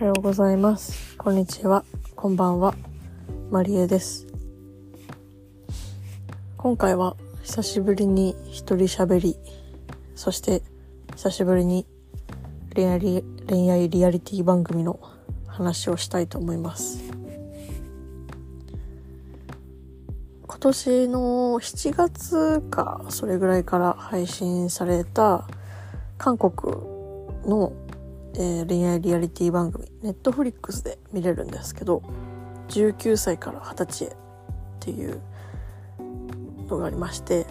おはようございます。こんにちは。こんばんは。マリエです。今回は久しぶりに一人喋り、そして久しぶりに恋愛リ恋愛リアリティ番組の話をしたいと思います。今年の7月か、それぐらいから配信された韓国のえー恋愛リアリティ番組、ネットフリックスで見れるんですけど、19歳から20歳へっていうのがありまして、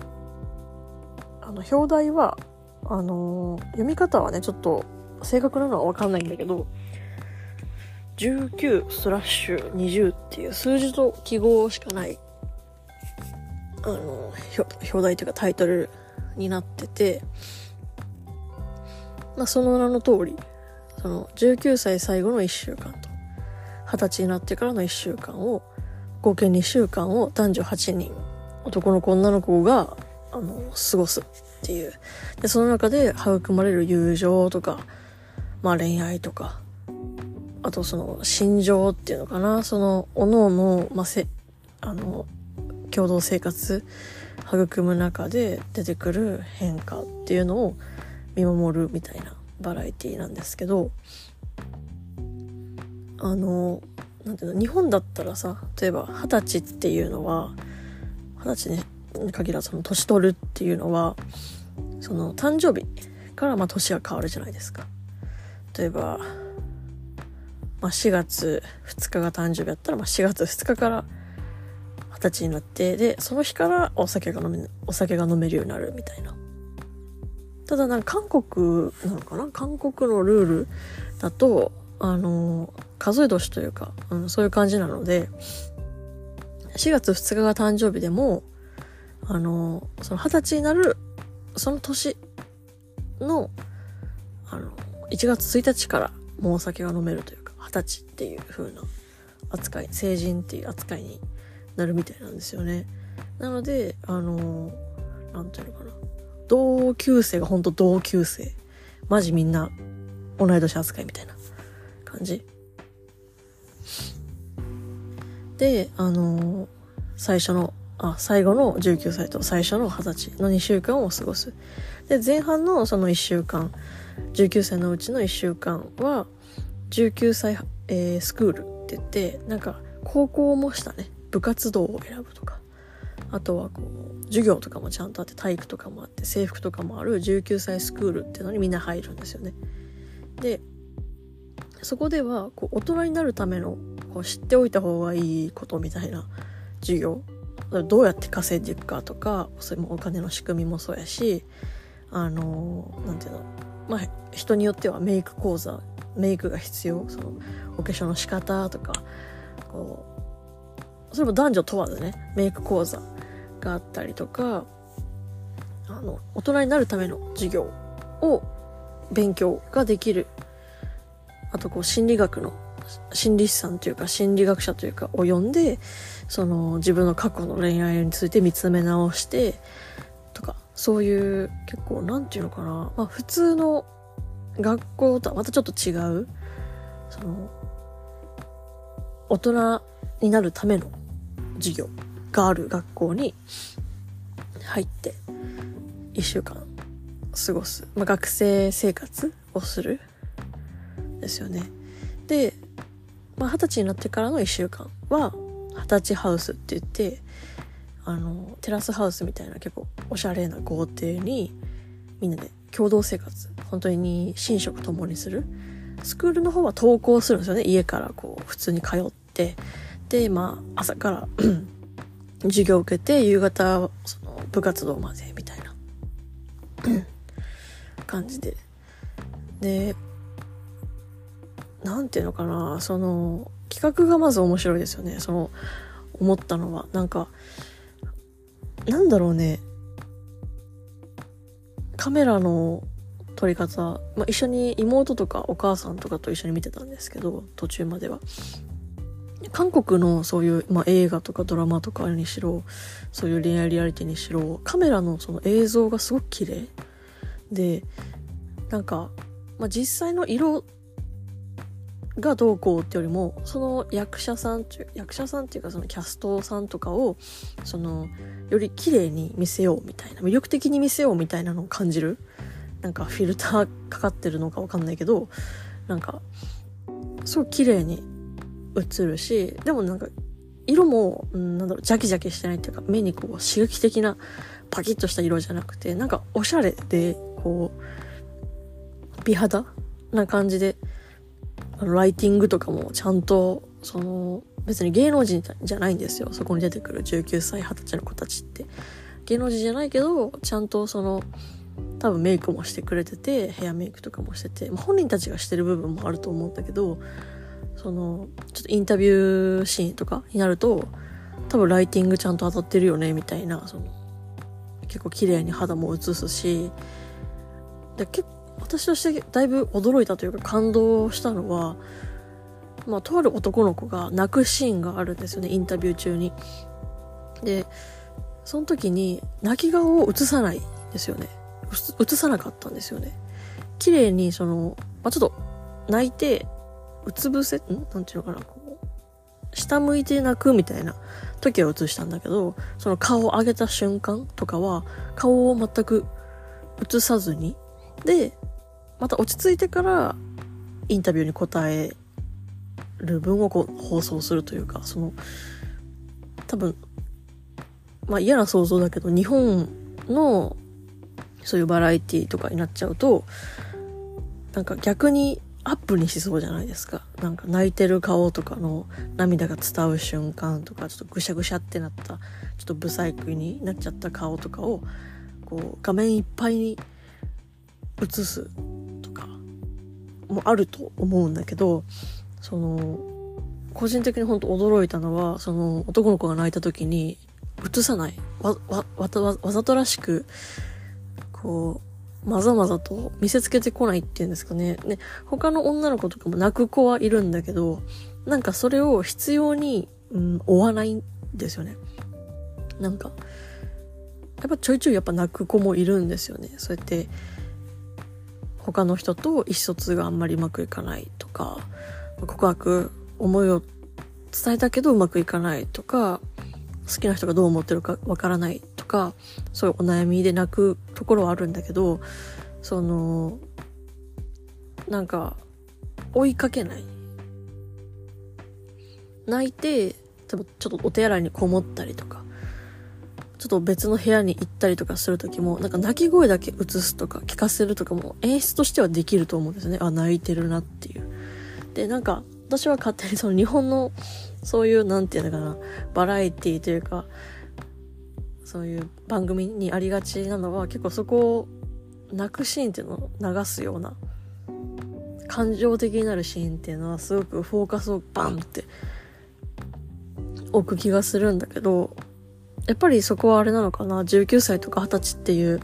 あの、表題は、あのー読み方はね、ちょっと正確なのはわかんないんだけど、19スラッシュ20っていう数字と記号しかない、あのー表表題というかタイトルになってて、まあ、その名の通り、その19歳最後の1週間と。20歳になってからの1週間を合計2週間を男女8人。男の子女の子があの過ごすっていう。でその中で育まれる友情とか、まあ、恋愛とか。あとその心情っていうのかな。その各々、まあ、せあの共同生活育む中で出てくる変化っていうのを見守るみたいなバラエティなんですけどあのなんていうの日本だったらさ例えば二十歳っていうのは二十歳に限らずその年取るっていうのはその誕生日からまあ年が変わるじゃないですか。例えば、まあ、4月2日が誕生日だったら、まあ、4月2日から二十歳になってでその日からお酒が飲めお酒が飲めるようになるみたいな。ただなんか韓国なのかな？韓国のルールだと、あの、数え年というか、うん、そういう感じなので、4月2日が誕生日でも、あの、その20歳になる、その年の、あの、1月1日からもうお酒が飲めるというか、20歳っていう風な扱い、成人っていう扱いになるみたいなんですよね。なので、あの、なんていうのかな？同級生が本当同級生。マジみんな同い年扱いみたいな感じ。で、あのー最初の、あ、最後の19歳と最初の20歳の2週間を過ごす。で、前半のその1週間、19歳のうちの1週間は、19歳、えースクールって言って、なんか、高校もしたね、部活動を選ぶとか。あとはこう授業とかもちゃんとあって体育とかもあって制服とかもある19歳スクールっていうのにみんな入るんですよね。でそこではこう大人になるためのこう知っておいた方がいいことみたいな授業。どうやって稼いでいくかとかそれもお金の仕組みもそうやしあのなんていうの。まあ人によってはメイク講座メイクが必要。そのお化粧の仕方とかこうそれも男女問わずねメイク講座。があったりとかあの大人になるための授業を勉強ができる。あとこう心理学の心理師さんというか心理学者というかを呼んでその自分の過去の恋愛について見つめ直してとかそういう結構なんていうのかな。まあ普通の学校とはまたちょっと違うその大人になるための授業。がある学校に入って1週間過ごす、まあ、学生生活をするですよね。で、まあ、20歳になってからの1週間は二十歳ハウスって言ってあのテラスハウスみたいな結構おしゃれな豪邸にみんなで共同生活本当に寝食ともにする。スクールの方は登校するんですよね。家からこう普通に通って。でまあ朝から授業を受けて夕方その部活動までみたいな。感じで。でなんていうのかなその企画がまず面白いですよね。その思ったのは。なんかなんだろうね。カメラの撮り方、まあ、一緒に妹とかお母さんとかと一緒に見てたんですけど途中までは。韓国のそういう、まあ、映画とかドラマとかにしろそういう恋愛リアリティにしろカメラのその映像がすごく綺麗。でなんか、まあ、実際の色がどうこうってよりもその役者さん役者さんっていうかそのキャストさんとかをそのより綺麗に見せようみたいな魅力的に見せようみたいなのを感じるなんかフィルターかかってるのかわかんないけどなんかすごい綺麗に映るしでもなんか色も、うん、なんだろうジャキジャキしてないっていうか目にこう刺激的なパキッとした色じゃなくてなんかおしゃれでこう美肌な感じでライティングとかもちゃんと、その、別に芸能人じゃないんですよ。そこに出てくる19歳、20歳の子たちって。芸能人じゃないけど、ちゃんとその、多分メイクもしてくれてて、ヘアメイクとかもしてて、本人たちがしてる部分もあると思うんだけど、その、ちょっとインタビューシーンとかになると、多分ライティングちゃんと当たってるよね、みたいな、その、結構綺麗に肌も映すし、で結私としてだいぶ驚いたというか感動したのは、まあ、とある男の子が泣くシーンがあるんですよね、インタビュー中に。で、その時に泣き顔を映さないんですよね。映さなかったんですよね。綺麗にその、まあ、ちょっと泣いて、うつ伏せ、ん？なんていうのかな、こう、下向いて泣くみたいな。時は映したんだけど、その顔を上げた瞬間とかは、顔を全く映さずに、で、また落ち着いてからインタビューに答える文をこう放送するというか、その、多分、まあ嫌な想像だけど、日本のそういうバラエティとかになっちゃうと、なんか逆にアップにしそうじゃないですか。なんか泣いてる顔とかの涙が伝わる瞬間とか、ちょっとぐしゃぐしゃってなった、ちょっとブサイクになっちゃった顔とかを、こう画面いっぱいに映すとかもあると思うんだけど、その、個人的に本当驚いたのは、その男の子が泣いた時に映さない。わ、わわわざとらしく、こう、まざまざと見せつけてこないっていうんですかね。ね、他の女の子とかも泣く子はいるんだけど、なんかそれを必要に、うん、追わないんですよね。なんか、やっぱちょいちょいやっぱ泣く子もいるんですよね。そうやって、他の人と意思疎通があんまりうまくいかないとか、告白、思いを伝えたけどうまくいかないとか、好きな人がどう思ってるかわからないか、そういうお悩みで泣くところはあるんだけど、その、なんか、追いかけない。泣いて、ちょっとお手洗いにこもったりとか、ちょっと別の部屋に行ったりとかするときも、なんか泣き声だけ映すとか聞かせるとかも演出としてはできると思うんですね。あ、泣いてるなっていう。で、なんか、私は勝手にその日本の、そういう、なんていうのかな、バラエティというか、そういう番組にありがちなのは、結構そこを泣くシーンっていうのを流すような、感情的になるシーンっていうのはすごくフォーカスをバンって置く気がするんだけど、やっぱりそこはあれなのかな、19歳とか20歳っていう、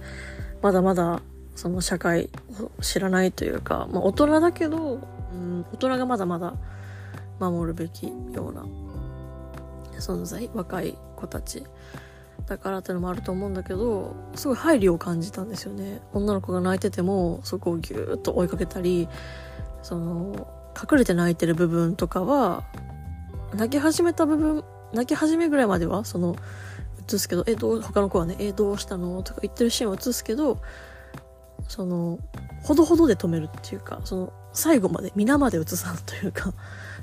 まだまだその社会を知らないというか、まあ大人だけど、うん、大人がまだまだ守るべきような存在、若い子たち。だからってのもあると思うんだけど、すごい配慮を感じたんですよね。女の子が泣いてても、そこをぎゅーっと追いかけたり、その、隠れて泣いてる部分とかは、泣き始めた部分、泣き始めぐらいまでは、その、映すけど、え、どう、他の子はね、え、どうしたの？とか言ってるシーンを映すけど、その、ほどほどで止めるっていうか、その、最後まで、皆まで映さんというか、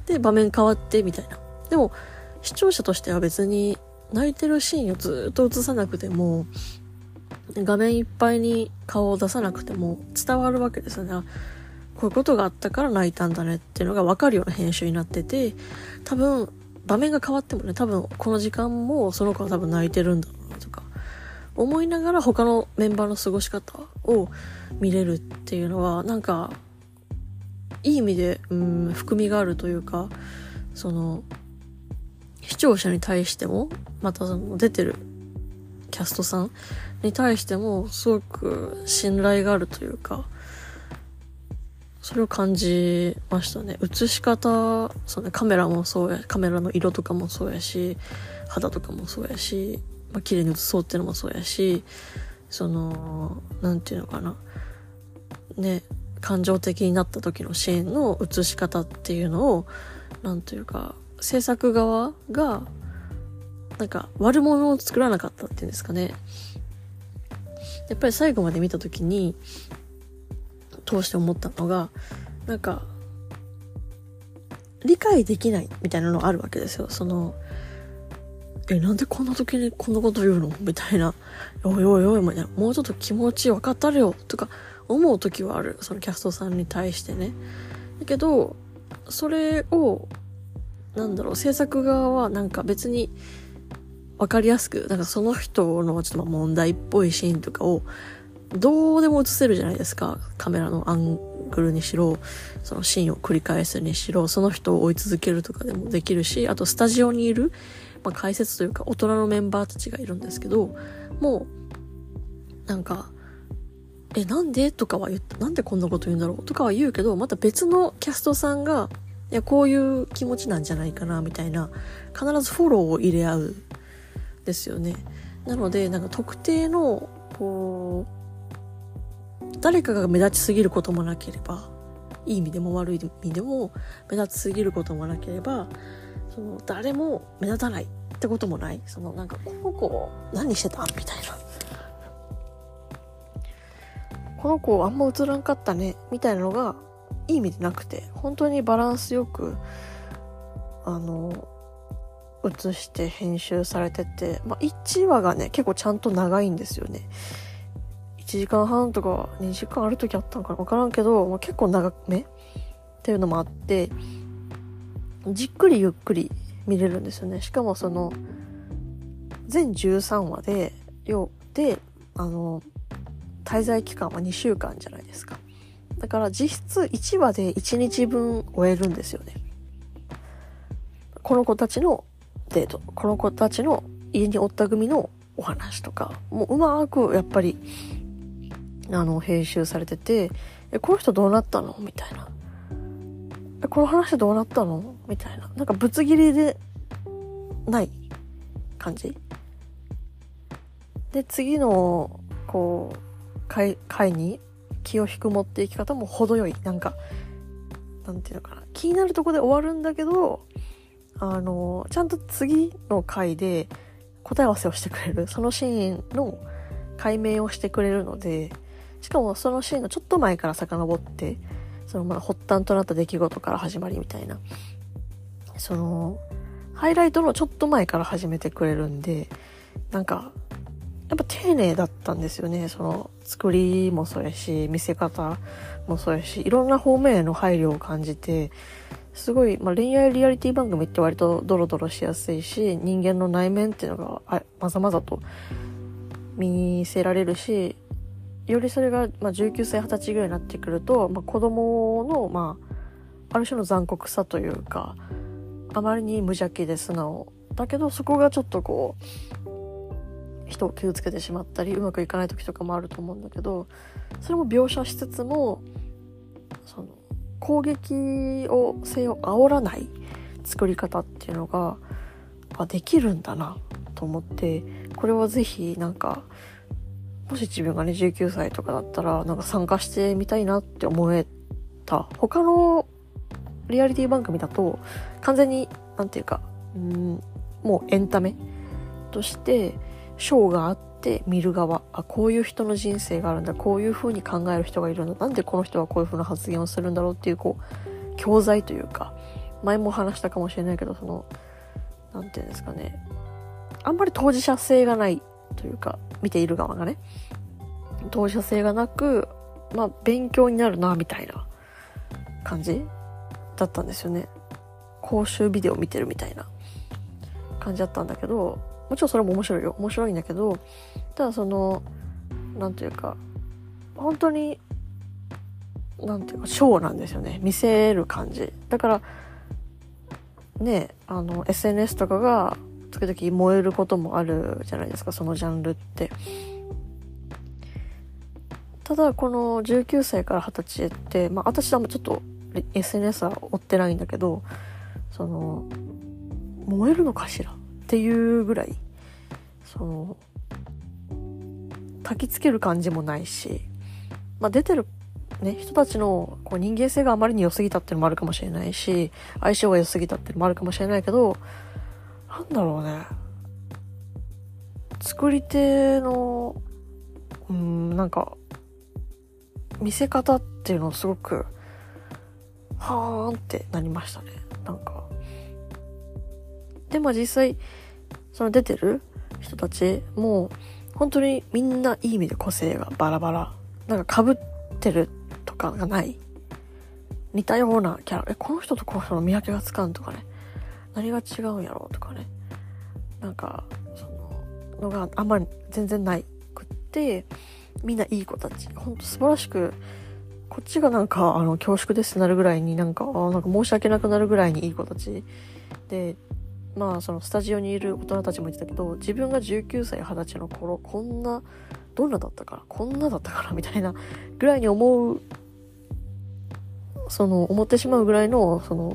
で、場面変わってみたいな。でも、視聴者としては別に、泣いてるシーンをずっと映さなくても、画面いっぱいに顔を出さなくても伝わるわけですよね。こういうことがあったから泣いたんだねっていうのがわかるような編集になってて、多分場面が変わってもね、多分この時間もその子は多分泣いてるんだろうなとか、思いながら他のメンバーの過ごし方を見れるっていうのは、なんか、いい意味で、うん、含みがあるというか、その、視聴者に対しても、またその出てるキャストさんに対しても、すごく信頼があるというか、それを感じましたね。映し方、そうね、カメラもそうや、カメラの色とかもそうやし、肌とかもそうやし、まあ、綺麗に映そうっていうのもそうやし、その、なんていうのかな。ね、感情的になった時のシーンの映し方っていうのをなんというか制作側がなんか悪者を作らなかったっていうんですかね。やっぱり最後まで見た時に通して思ったのがなんか理解できないみたいなのあるわけですよ。そのえなんでこんな時にこんなこと言うの？みたいな。おいおいおいみたいな。もうちょっと気持ち分かったれよ。とか思う時はある。そのキャストさんに対してね。だけどそれをなんだろう制作側はなんか別に分かりやすくなんかその人のちょっと問題っぽいシーンとかをどうでも映せるじゃないですかカメラのアングルにしろそのシーンを繰り返すにしろその人を追い続けるとかでもできるしあとスタジオにいる、まあ、解説というか大人のメンバーたちがいるんですけどもうなんか「えなんで?」とかは言った「なんでこんなこと言うんだろう?」とかは言うけどまた別のキャストさんがいやこういう気持ちなんじゃないかなみたいな必ずフォローを入れ合うですよね。なのでなんか特定のこう誰かが目立ちすぎることもなければいい意味でも悪い意味でも目立ちすぎることもなければその誰も目立たないってこともない。そのなんかこの子何してたみたいな。この子あんま映らんかったねみたいなのがいい意味でなくて本当にバランスよくあの映して編集されてて、まあ、1話がね結構ちゃんと長いんですよね。1時間半とか2時間ある時あったのかな分からんけど、まあ、結構長めっていうのもあってじっくりゆっくり見れるんですよね。しかもその全13話でよであの滞在期間は2週間じゃないですか。だから実質1話で1日分終えるんですよね。この子たちのデート、この子たちの家におった組のお話とか、もううまくやっぱり、あの、編集されてて、え、この人どうなったの？みたいな。え、この話どうなったの？みたいな。なんかぶつ切りでない感じ。で、次の、こう、回、回に気を引く持っていき方も程よい。なんかなんていうのかな。気になるとこで終わるんだけどあのちゃんと次の回で答え合わせをしてくれる。そのシーンの解明をしてくれるのでしかもそのシーンのちょっと前から遡ってそのまあ発端となった出来事から始まりみたいな。そのハイライトのちょっと前から始めてくれるんでなんかやっぱ丁寧だったんですよね。その作りもそうやし、見せ方もそうやし、いろんな方面への配慮を感じて、すごい、まあ、恋愛リアリティ番組って割とドロドロしやすいし、人間の内面っていうのがまざまざと見せられるし、よりそれが、まあ、19歳、20歳ぐらいになってくると、まあ、子供の、まあ、ある種の残酷さというか、あまりに無邪気で素直。だけど、そこがちょっとこう、人を傷つけてしまったりうまくいかない時とかもあると思うんだけどそれも描写しつつもその攻撃を性を煽らない作り方っていうのがあできるんだなと思ってこれは是非なんかもし自分がね19歳とかだったらなんか参加してみたいなって思えた。他のリアリティ番組だと完全に何て言うかうんもうエンタメとして賞があって見る側。あこういう人の人生があるんだ。こういう風に考える人がいるんだ。なんでこの人はこういう風な発言をするんだろうっていうこう教材というか。前も話したかもしれないけどその何て言うんですかね。あんまり当事者性がないというか見ている側がね。当事者性がなくまあ勉強になるなみたいな感じだったんですよね。講習ビデオ見てるみたいな感じだったんだけどもちろんそれも面白いよ。面白いんだけどただその何て言うか本当に何て言うかショーなんですよね。見せる感じ。だからねあの SNS とかが時々燃えることもあるじゃないですかそのジャンルって。ただこの19歳から20歳ってまあ私はちょっと SNS は追ってないんだけどその燃えるのかしら？っていうぐらいその焚きつける感じもないし、まあ、出てるね、人たちのこう人間性があまりに良すぎたっていうのもあるかもしれないし、相性が良すぎたっていうのもあるかもしれないけど、なんだろうね。作り手の、うん、なんか、見せ方っていうのをすごく、はーんってなりましたね。なんか。で、まあ実際、その出てる人たちも、本当にみんないい意味で個性がバラバラ。なんか被ってるとかがない。似たようなキャラ。え、この人とこの人の見分けがつかんとかね。何が違うんやろうとかね。なんか、その、のがあんまり全然ないくって、みんないい子たち。ほんと素晴らしく、こっちがなんか、あの、恐縮ですってなるぐらいになんか、あなんか申し訳なくなるぐらいにいい子たち。で、まあそのスタジオにいる大人たちも言ってたけど自分が19歳20歳の頃こんなどんなだったかな？こんなだったかな？みたいなぐらいに思うその思ってしまうぐらいのその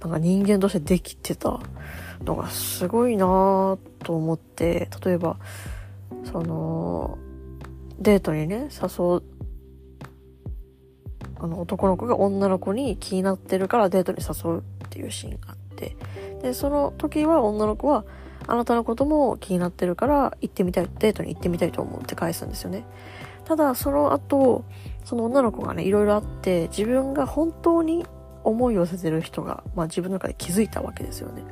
なんか人間としてできてたのがすごいなと思って例えばそのデートにね誘うあの男の子が女の子に気になってるからデートに誘うっていうシーンがあって、で、その時は女の子は、あなたのことも気になってるから行ってみたい、デートに行ってみたいと思うって返すんですよね。ただ、その後、その女の子がね、いろいろあって、自分が本当に思いを寄せてる人が、まあ自分の中で気づいたわけですよね。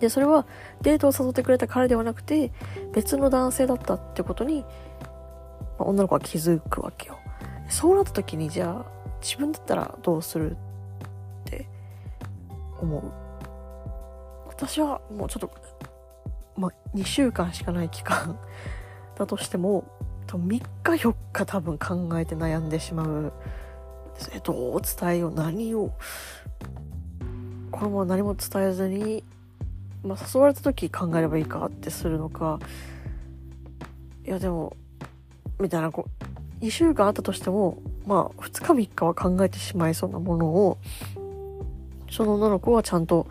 で、それはデートを誘ってくれた彼ではなくて、別の男性だったってことに、まあ、女の子は気づくわけよ。そうなった時に、じゃあ、自分だったらどうする思う。私はもうちょっと、まあ、2週間しかない期間だとしても、3日4日多分考えて悩んでしまう。えどう伝えよう何をこのまま何も伝えずに、まあ、誘われた時考えればいいかってするのかいやでもみたいなこう2週間あったとしてもまあ2日3日は考えてしまいそうなものをその女の子はちゃんと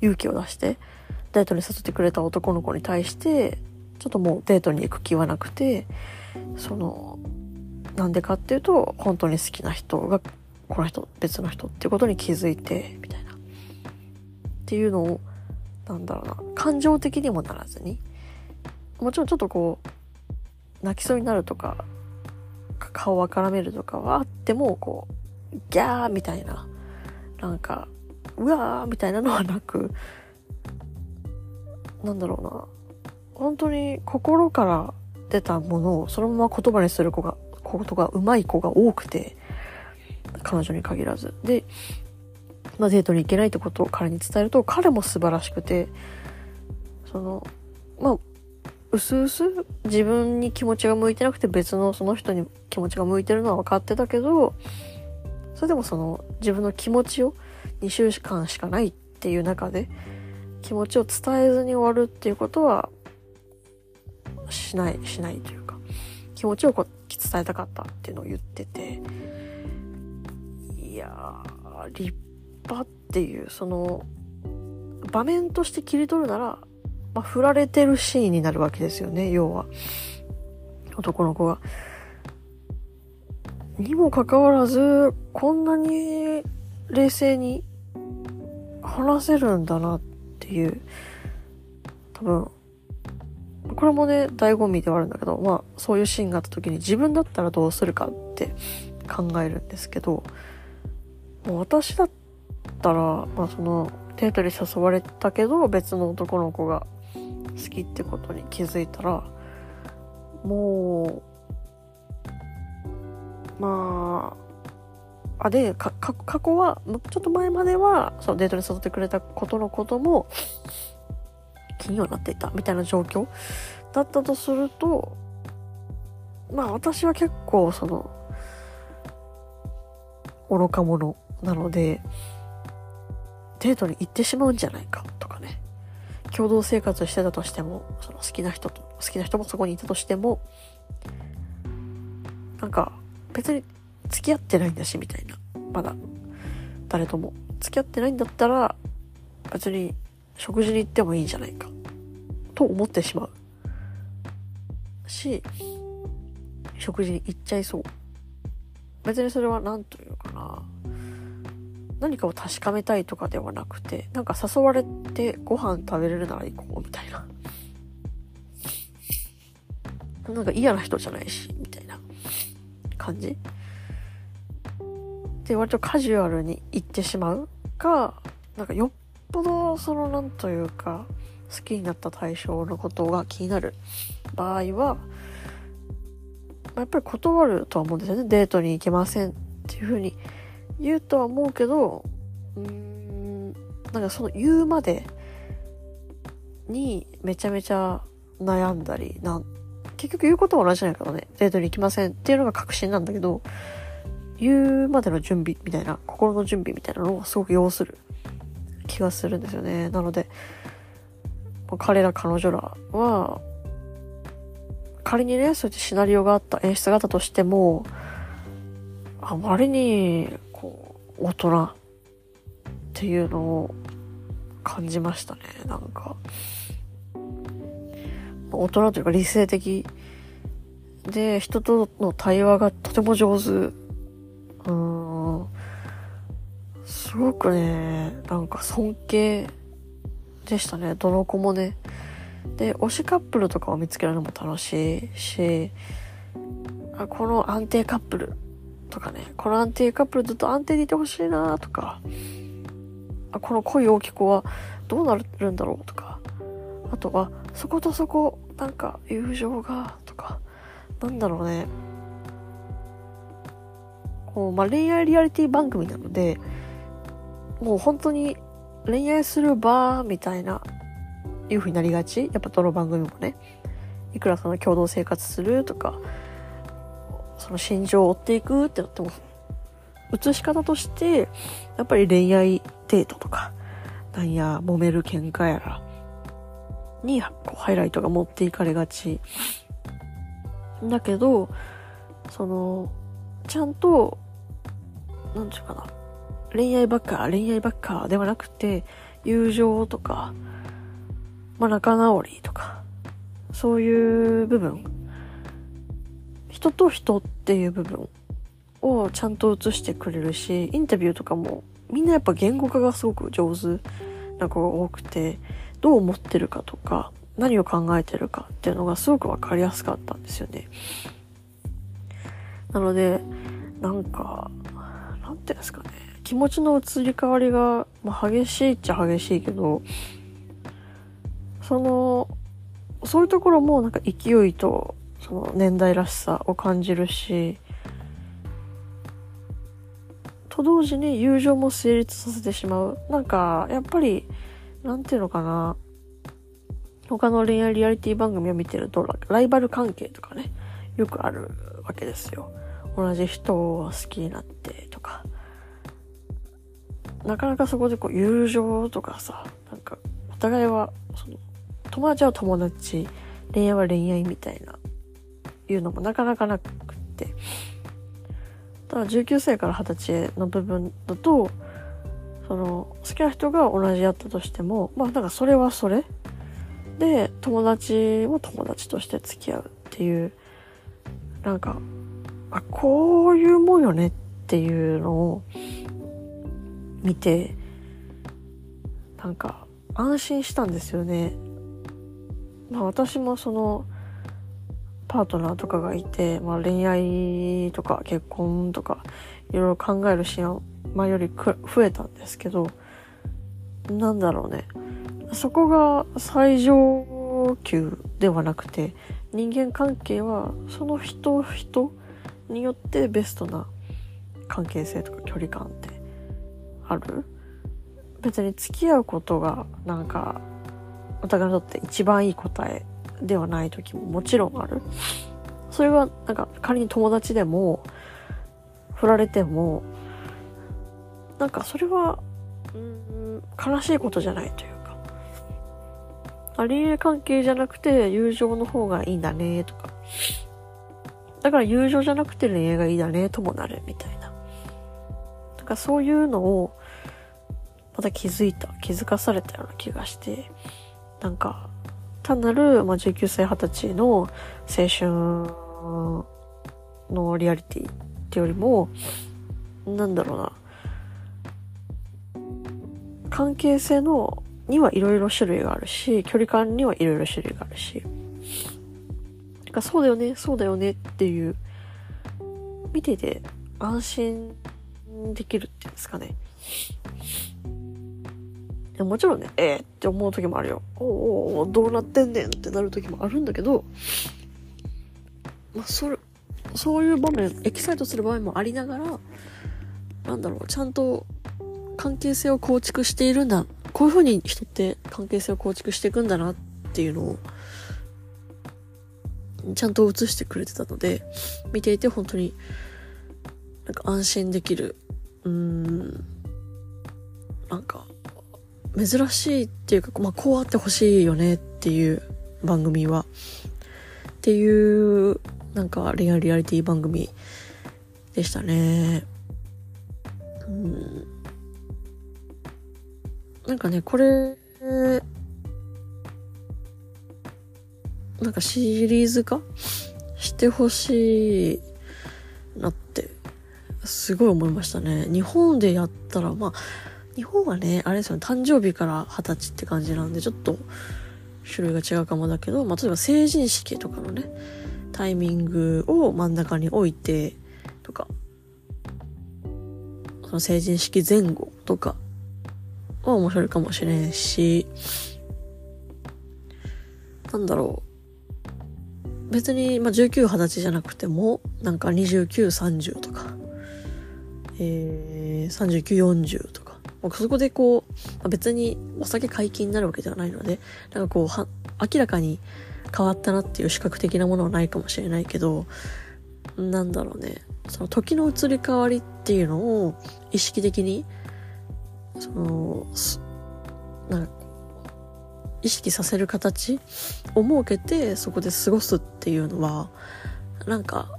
勇気を出して、デートに誘ってくれた男の子に対して、ちょっともうデートに行く気はなくて、その、なんでかっていうと、本当に好きな人が、この人、別の人っていうことに気づいて、みたいな。っていうのを、なんだろうな、感情的にもならずに、もちろんちょっとこう、泣きそうになるとか、顔をあからめるとかはあっても、こう、ギャーみたいな、なんか、うわーみたいなのはなく、なんだろうな。本当に心から出たものをそのまま言葉にする子が、ことが上手い子が多くて、彼女に限らず。で、まあ、デートに行けないってことを彼に伝えると、彼も素晴らしくて、その、まあ、うすうす自分に気持ちが向いてなくて別のその人に気持ちが向いてるのは分かってたけど、それでもその自分の気持ちを2週間しかないっていう中で気持ちを伝えずに終わるっていうことはしないしないというか気持ちをこう伝えたかったっていうのを言ってていや立派っていうその場面として切り取るなら、まあ、振られてるシーンになるわけですよね要は男の子が。にもかかわらずこんなに冷静に話せるんだなっていう、多分、これもね、醍醐味ではあるんだけど、まあ、そういうシーンがあった時に自分だったらどうするかって考えるんですけど、もう私だったら、まあその、デートに誘われたけど、別の男の子が好きってことに気づいたら、もう、まあ、あで過去はちょっと前まではそのデートに誘ってくれたことのことも気にはなっていたみたいな状況だったとするとまあ私は結構その愚か者なのでデートに行ってしまうんじゃないかとかね。共同生活してたとしてもその好きな人と好きな人もそこにいたとしてもなんか別に付き合ってないんだし、みたいな。まだ、誰とも。付き合ってないんだったら、別に食事に行ってもいいんじゃないか。と思ってしまう。し、食事に行っちゃいそう。別にそれは何というかな。何かを確かめたいとかではなくて、なんか誘われてご飯食べれるなら行こうみたいな。なんか嫌な人じゃないし、みたいな感じ？で、割とカジュアルに行ってしまうか、なんかよっぽどそのなんというか、好きになった対象のことが気になる場合は、やっぱり断るとは思うんですよね。デートに行けませんっていうふうに言うとは思うけど、うーん、なんかその言うまでにめちゃめちゃ悩んだり、なん結局言うことは同じじゃないからね。デートに行きませんっていうのが確信なんだけど、言うまでの準備みたいな、心の準備みたいなのをすごく要する気がするんですよね。なので、彼ら彼女らは、仮にね、そうやってシナリオがあった、演出があったとしても、あまりに、こう、大人っていうのを感じましたね、なんか。大人というか理性的で、人との対話がとても上手。すごくね、なんか尊敬でしたね。どの子もね。で、推しカップルとかを見つけるのも楽しいし、あこの安定カップルとかね、この安定カップルずっと安定でいてほしいなとか、あこの恋大き子はどうなるんだろうとか、あとは、そことそこ、なんか友情が、とか、なんだろうね。こう、まあ、恋愛リアリティ番組なので、もう本当に恋愛する場みたいないう風になりがちやっぱどの番組もね。いくらその共同生活するとか、その心情を追っていくってなっても、映し方として、やっぱり恋愛デートとか、なんや、揉める喧嘩やら、にこうハイライトが持っていかれがち。だけど、その、ちゃんと、なんちゅうかな、恋愛ばっか、恋愛ばっかではなくて、友情とか、まあ、仲直りとか、そういう部分、人と人っていう部分をちゃんと映してくれるし、インタビューとかもみんなやっぱ言語化がすごく上手な子が多くて、どう思ってるかとか、何を考えてるかっていうのがすごくわかりやすかったんですよね。なので、なんか、てですかね、気持ちの移り変わりが、まあ、激しいっちゃ激しいけど、その、そういうところもなんか勢いと、その年代らしさを感じるし、と同時に友情も成立させてしまう。なんか、やっぱり、なんていうのかな。他の恋愛リアリティ番組を見てると、ライバル関係とかね、よくあるわけですよ。同じ人を好きになってとか。なかなかそこでこう友情とかさ、なんか、お互いは、その、友達は友達、恋愛は恋愛みたいな、いうのもなかなかなくって。ただ19歳から20歳の部分だと、その、好きな人が同じやったとしても、まあなんかそれはそれで、友達も友達として付き合うっていう、なんか、あ、こういうもんよねっていうのを見て、なんか安心したんですよね。まあ私もその、パートナーとかがいて、まあ恋愛とか結婚とかいろいろ考えるシーンは前より増えたんですけど、なんだろうね。そこが最上級ではなくて、人間関係はその人人によってベストな関係性とか距離感ってある？別に付き合うことがなんかお互いにとって一番いい答えではない時ももちろんある。それはなんか仮に友達でも振られてもなんかそれはうん悲しいことじゃないというか。恋愛関係じゃなくて友情の方がいいんだねとか。だから友情じゃなくて恋愛がいいだねともなるみたいな。なんかそういうのをまた気づいた気づかされたような気がしてなんか単なる、まあ、19歳20歳の青春のリアリティってよりも、なんだろうな。関係性のにはいろいろ種類があるし、距離感にはいろいろ種類があるし。かそうだよね、そうだよねっていう、見てて安心できるっていうんですかね。いやもちろんね、えー、って思う時もあるよ。おおおどうなってんねんってなる時もあるんだけど、まあ、それ、そういう場面、エキサイトする場面もありながら、なんだろう、ちゃんと関係性を構築しているんだ。こういう風に人って関係性を構築していくんだなっていうのを、ちゃんと映してくれてたので、見ていて本当に、なんか安心できる、うん、なんか、珍しいっていうか、まあ、こうあってほしいよねっていう番組は、っていう、なんか、恋愛リアリティ番組でしたね。うん。なんかね、これ、なんかシリーズ化してほしい、すごい思いましたね。日本でやったら、まあ、日本はね、あれですよね、誕生日から二十歳って感じなんで、ちょっと種類が違うかもだけど、まあ、例えば成人式とかのね、タイミングを真ん中に置いて、とか、その成人式前後とかは面白いかもしれんし、なんだろう。別に、まあ、19、20歳じゃなくても、なんか29、30とか、えー、39、40とか。ま、そこでこう、別にお酒解禁になるわけではないので、なんかこう、は、明らかに変わったなっていう視覚的なものはないかもしれないけど、なんだろうね、その時の移り変わりっていうのを意識的に、その、なんか意識させる形を設けてそこで過ごすっていうのはなんか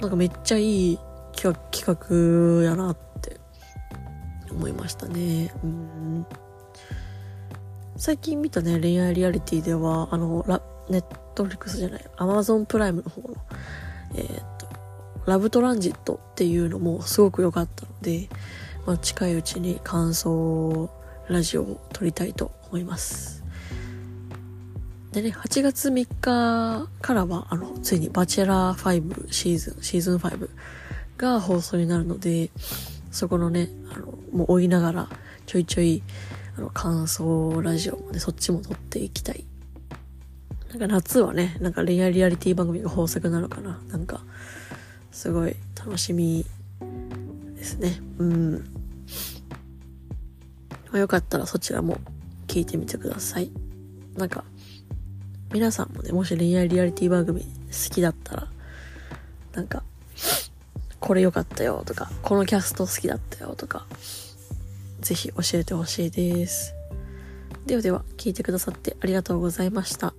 なんかめっちゃいい企画やなって思いましたね。うん最近見たね恋愛リアリティではあのラネットフリックスじゃないアマゾンプライムの方のえー、っとラブトランジットっていうのもすごく良かったので、まあ、近いうちに感想ラジオを撮りたいと思います。でね、8月3日からは、あの、ついにバチェラー5シーズン、シーズン5が放送になるので、そこのね、あの、もう追いながら、ちょいちょい、あの、感想ラジオもね、そっちも撮っていきたい。なんか夏はね、なんか恋愛リアリティ番組が豊作なのかな。なんか、すごい楽しみですね。うん。まあ、よかったらそちらも聞いてみてください。なんか、皆さんもね、もし恋愛リアリティ番組好きだったら、なんか、これ良かったよとか、このキャスト好きだったよとか、ぜひ教えてほしいです。ではでは、聞いてくださってありがとうございました。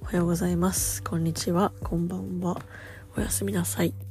おはようございます。こんにちは。こんばんは。おやすみなさい。